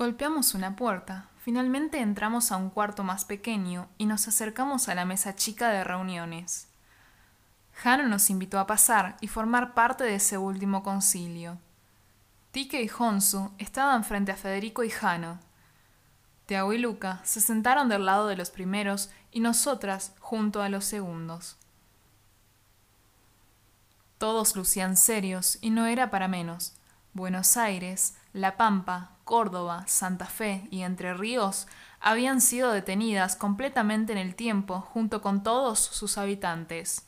Golpeamos una puerta. Finalmente entramos a un cuarto más pequeño y nos acercamos a la mesa chica de reuniones. Jano nos invitó a pasar y formar parte de ese último concilio. Tike y Honsu estaban frente a Federico y Jano. Tiago y Luca se sentaron del lado de los primeros y nosotras junto a los segundos. Todos lucían serios y no era para menos. Buenos Aires, La Pampa, Córdoba, Santa Fe y Entre Ríos habían sido detenidas completamente en el tiempo junto con todos sus habitantes.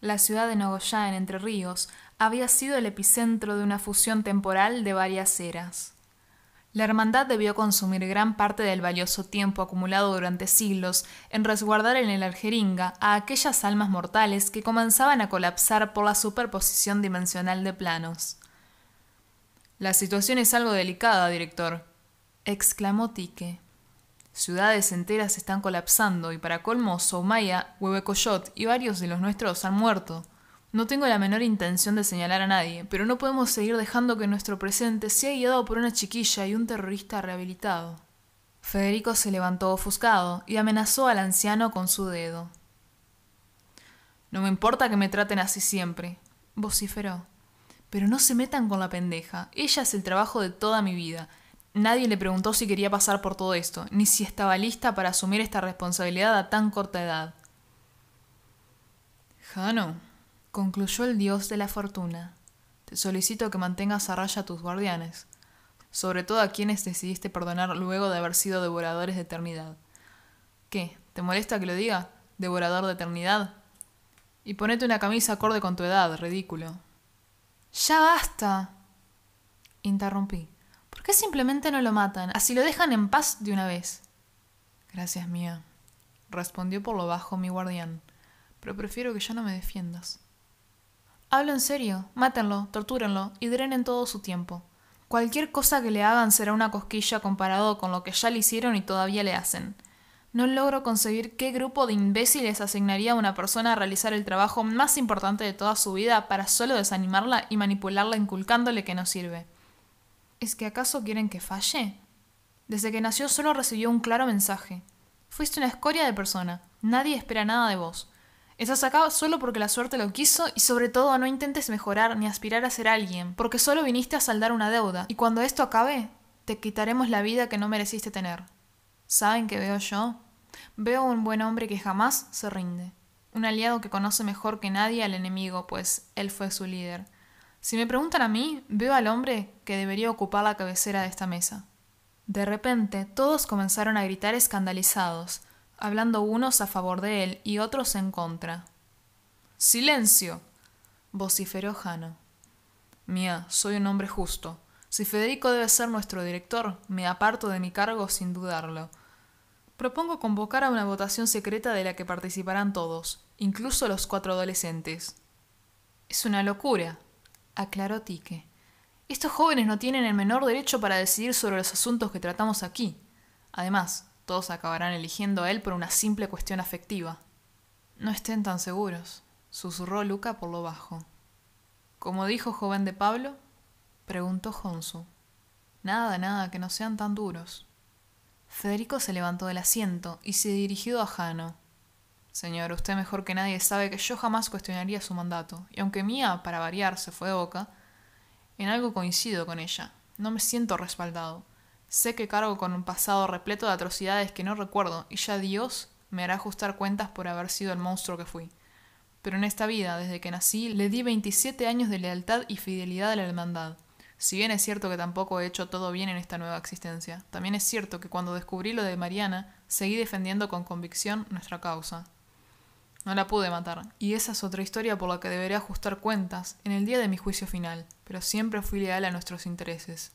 La ciudad de Nogoyá en Entre Ríos había sido el epicentro de una fusión temporal de varias eras. La hermandad debió consumir gran parte del valioso tiempo acumulado durante siglos en resguardar en el Algeringa a aquellas almas mortales que comenzaban a colapsar por la superposición dimensional de planos. La situación es algo delicada, director, exclamó Tique. Ciudades enteras están colapsando y para colmo Soumaya, Huehuecoyot y varios de los nuestros han muerto. No tengo la menor intención de señalar a nadie, pero no podemos seguir dejando que nuestro presente sea guiado por una chiquilla y un terrorista rehabilitado. Federico se levantó ofuscado y amenazó al anciano con su dedo. No me importa que me traten así siempre, vociferó. Pero no se metan con la pendeja. Ella es el trabajo de toda mi vida. Nadie le preguntó si quería pasar por todo esto, ni si estaba lista para asumir esta responsabilidad a tan corta edad. Jano, concluyó el dios de la fortuna. Te solicito que mantengas a raya a tus guardianes, sobre todo a quienes decidiste perdonar luego de haber sido devoradores de eternidad. ¿Qué? ¿Te molesta que lo diga? ¿Devorador de eternidad? Y ponete una camisa acorde con tu edad, ridículo. Ya basta. interrumpí. ¿Por qué simplemente no lo matan? Así lo dejan en paz de una vez. Gracias, mía, respondió por lo bajo mi guardián, pero prefiero que ya no me defiendas. Hablo en serio, mátenlo, tortúrenlo y drenen todo su tiempo. Cualquier cosa que le hagan será una cosquilla comparado con lo que ya le hicieron y todavía le hacen. No logro concebir qué grupo de imbéciles asignaría a una persona a realizar el trabajo más importante de toda su vida para solo desanimarla y manipularla inculcándole que no sirve. ¿Es que acaso quieren que falle? Desde que nació solo recibió un claro mensaje. Fuiste una escoria de persona. Nadie espera nada de vos. Estás acá solo porque la suerte lo quiso y sobre todo no intentes mejorar ni aspirar a ser alguien, porque solo viniste a saldar una deuda y cuando esto acabe, te quitaremos la vida que no mereciste tener. ¿Saben qué veo yo? Veo un buen hombre que jamás se rinde, un aliado que conoce mejor que nadie al enemigo, pues él fue su líder. Si me preguntan a mí, veo al hombre que debería ocupar la cabecera de esta mesa. De repente, todos comenzaron a gritar escandalizados, hablando unos a favor de él y otros en contra. ¡Silencio! vociferó Jano. Mía, soy un hombre justo. Si Federico debe ser nuestro director, me aparto de mi cargo sin dudarlo. Propongo convocar a una votación secreta de la que participarán todos, incluso los cuatro adolescentes. Es una locura, aclaró Tique. Estos jóvenes no tienen el menor derecho para decidir sobre los asuntos que tratamos aquí. Además, todos acabarán eligiendo a él por una simple cuestión afectiva. No estén tan seguros, susurró Luca por lo bajo. ¿Cómo dijo joven de Pablo? preguntó Honsu. Nada, nada, que no sean tan duros. Federico se levantó del asiento y se dirigió a Jano. Señor, usted mejor que nadie sabe que yo jamás cuestionaría su mandato, y aunque Mía, para variar, se fue de boca, en algo coincido con ella. No me siento respaldado. Sé que cargo con un pasado repleto de atrocidades que no recuerdo, y ya Dios me hará ajustar cuentas por haber sido el monstruo que fui. Pero en esta vida, desde que nací, le di 27 años de lealtad y fidelidad a la hermandad. Si bien es cierto que tampoco he hecho todo bien en esta nueva existencia, también es cierto que cuando descubrí lo de Mariana, seguí defendiendo con convicción nuestra causa. No la pude matar, y esa es otra historia por la que deberé ajustar cuentas en el día de mi juicio final, pero siempre fui leal a nuestros intereses.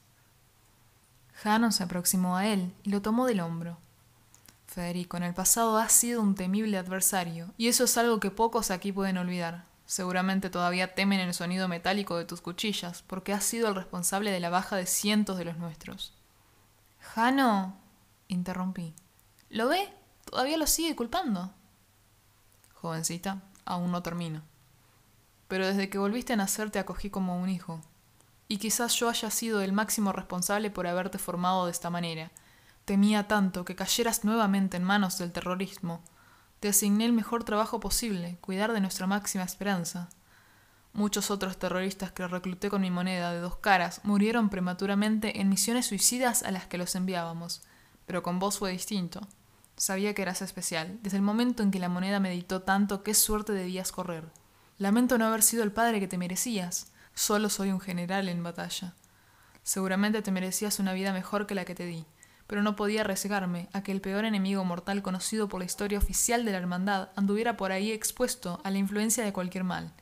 Jano se aproximó a él y lo tomó del hombro. Federico, en el pasado has sido un temible adversario, y eso es algo que pocos aquí pueden olvidar. Seguramente todavía temen el sonido metálico de tus cuchillas, porque has sido el responsable de la baja de cientos de los nuestros. Jano, interrumpí. ¿Lo ve? Todavía lo sigue culpando. Jovencita, aún no termino. Pero desde que volviste a nacer te acogí como un hijo. y quizás yo haya sido el máximo responsable por haberte formado de esta manera. Temía tanto que cayeras nuevamente en manos del terrorismo. Te asigné el mejor trabajo posible, cuidar de nuestra máxima esperanza. Muchos otros terroristas que recluté con mi moneda de dos caras murieron prematuramente en misiones suicidas a las que los enviábamos, pero con vos fue distinto. Sabía que eras especial, desde el momento en que la moneda meditó tanto qué suerte debías correr. Lamento no haber sido el padre que te merecías. Solo soy un general en batalla. Seguramente te merecías una vida mejor que la que te di, pero no podía arriesgarme a que el peor enemigo mortal conocido por la historia oficial de la hermandad anduviera por ahí expuesto a la influencia de cualquier mal.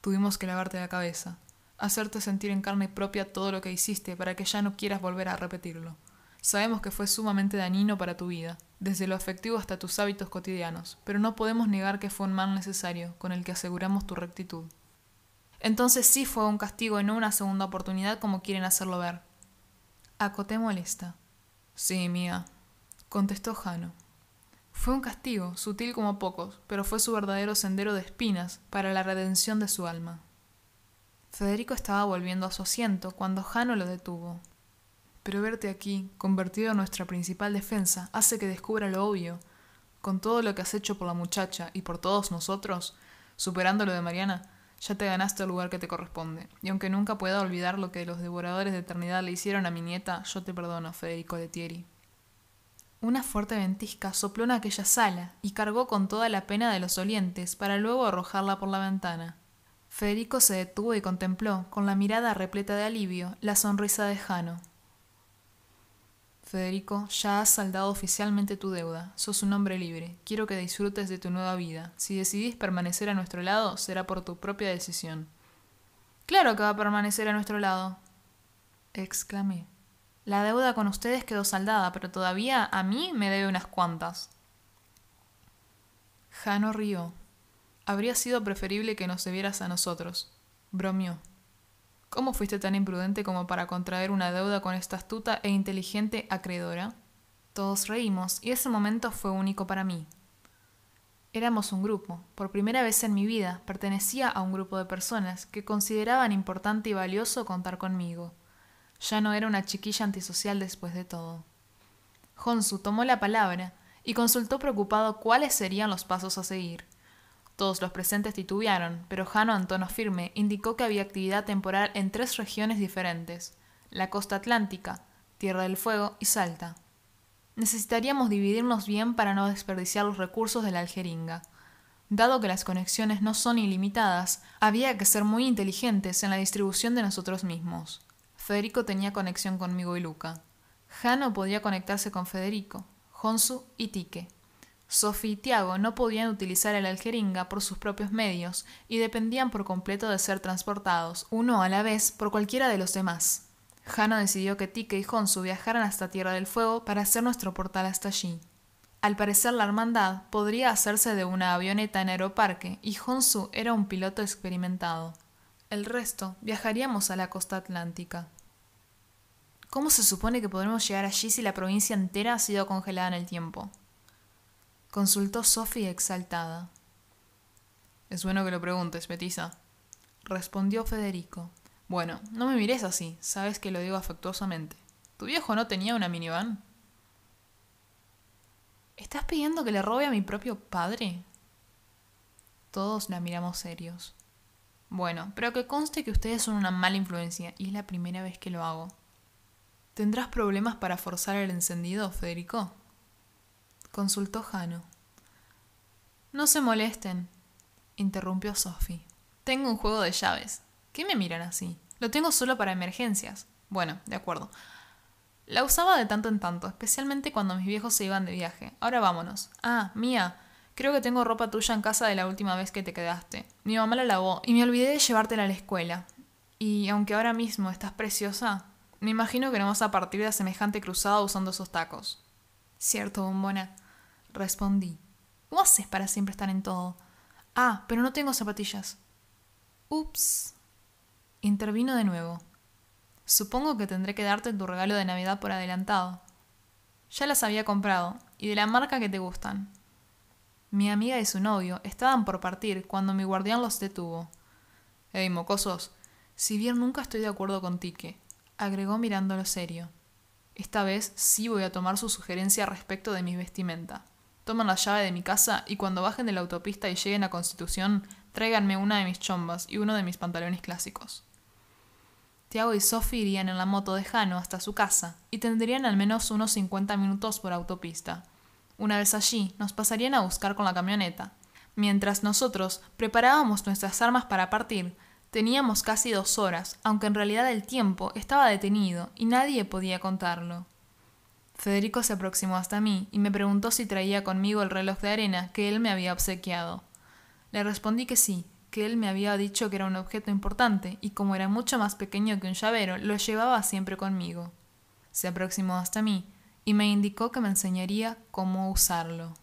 Tuvimos que lavarte la cabeza, hacerte sentir en carne propia todo lo que hiciste para que ya no quieras volver a repetirlo. Sabemos que fue sumamente dañino para tu vida, desde lo afectivo hasta tus hábitos cotidianos, pero no podemos negar que fue un mal necesario con el que aseguramos tu rectitud. Entonces sí fue un castigo y no una segunda oportunidad como quieren hacerlo ver. Acoté molesta. Sí, mía, contestó Jano. Fue un castigo, sutil como pocos, pero fue su verdadero sendero de espinas para la redención de su alma. Federico estaba volviendo a su asiento cuando Jano lo detuvo. Pero verte aquí, convertido en nuestra principal defensa, hace que descubra lo obvio. Con todo lo que has hecho por la muchacha y por todos nosotros, superando lo de Mariana, ya te ganaste el lugar que te corresponde. Y aunque nunca pueda olvidar lo que los devoradores de eternidad le hicieron a mi nieta, yo te perdono, Federico de Thierry. Una fuerte ventisca sopló en aquella sala y cargó con toda la pena de los olientes para luego arrojarla por la ventana. Federico se detuvo y contempló, con la mirada repleta de alivio, la sonrisa de Jano. Federico, ya has saldado oficialmente tu deuda. Sos un hombre libre. Quiero que disfrutes de tu nueva vida. Si decidís permanecer a nuestro lado, será por tu propia decisión. Claro que va a permanecer a nuestro lado. exclamé. La deuda con ustedes quedó saldada, pero todavía a mí me debe unas cuantas. Jano rió. Habría sido preferible que nos debieras a nosotros. Bromeó. ¿Cómo fuiste tan imprudente como para contraer una deuda con esta astuta e inteligente acreedora? Todos reímos y ese momento fue único para mí. Éramos un grupo. Por primera vez en mi vida pertenecía a un grupo de personas que consideraban importante y valioso contar conmigo. Ya no era una chiquilla antisocial después de todo. Honsu tomó la palabra y consultó preocupado cuáles serían los pasos a seguir. Todos los presentes titubearon, pero Jano en tono firme indicó que había actividad temporal en tres regiones diferentes, la costa atlántica, Tierra del Fuego y Salta. Necesitaríamos dividirnos bien para no desperdiciar los recursos de la Algeringa. Dado que las conexiones no son ilimitadas, había que ser muy inteligentes en la distribución de nosotros mismos. Federico tenía conexión conmigo y Luca. Jano podía conectarse con Federico, Honsu y Tique. Sophie y Tiago no podían utilizar el aljeringa por sus propios medios y dependían por completo de ser transportados, uno a la vez, por cualquiera de los demás. Jano decidió que Tique y Honsu viajaran hasta Tierra del Fuego para hacer nuestro portal hasta allí. Al parecer la hermandad podría hacerse de una avioneta en aeroparque y Honsu era un piloto experimentado. El resto viajaríamos a la costa atlántica. ¿Cómo se supone que podremos llegar allí si la provincia entera ha sido congelada en el tiempo? Consultó Sophie exaltada. Es bueno que lo preguntes, Betisa. Respondió Federico. Bueno, no me mires así, sabes que lo digo afectuosamente. ¿Tu viejo no tenía una minivan? ¿Estás pidiendo que le robe a mi propio padre? Todos la miramos serios. Bueno, pero que conste que ustedes son una mala influencia y es la primera vez que lo hago. ¿Tendrás problemas para forzar el encendido, Federico? Consultó Jano. No se molesten, interrumpió Sophie. Tengo un juego de llaves. ¿Qué me miran así? Lo tengo solo para emergencias. Bueno, de acuerdo. La usaba de tanto en tanto, especialmente cuando mis viejos se iban de viaje. Ahora vámonos. Ah, mía, creo que tengo ropa tuya en casa de la última vez que te quedaste. Mi mamá la lavó y me olvidé de llevártela a la escuela. Y aunque ahora mismo estás preciosa, me imagino que no vas a partir de semejante cruzada usando esos tacos. Cierto, bombona, respondí. ¿Cómo haces para siempre estar en todo? Ah, pero no tengo zapatillas. Ups. Intervino de nuevo. Supongo que tendré que darte tu regalo de Navidad por adelantado. Ya las había comprado, y de la marca que te gustan. Mi amiga y su novio estaban por partir cuando mi guardián los detuvo. Ey, mocosos, Si bien nunca estoy de acuerdo con Tique, agregó mirándolo serio. Esta vez sí voy a tomar su sugerencia respecto de mi vestimenta. Toman la llave de mi casa y cuando bajen de la autopista y lleguen a Constitución, tráiganme una de mis chombas y uno de mis pantalones clásicos. Tiago y Sophie irían en la moto de Jano hasta su casa y tendrían al menos unos 50 minutos por autopista. Una vez allí, nos pasarían a buscar con la camioneta. Mientras nosotros preparábamos nuestras armas para partir, Teníamos casi dos horas, aunque en realidad el tiempo estaba detenido y nadie podía contarlo. Federico se aproximó hasta mí y me preguntó si traía conmigo el reloj de arena que él me había obsequiado. Le respondí que sí, que él me había dicho que era un objeto importante y como era mucho más pequeño que un llavero, lo llevaba siempre conmigo. Se aproximó hasta mí y me indicó que me enseñaría cómo usarlo.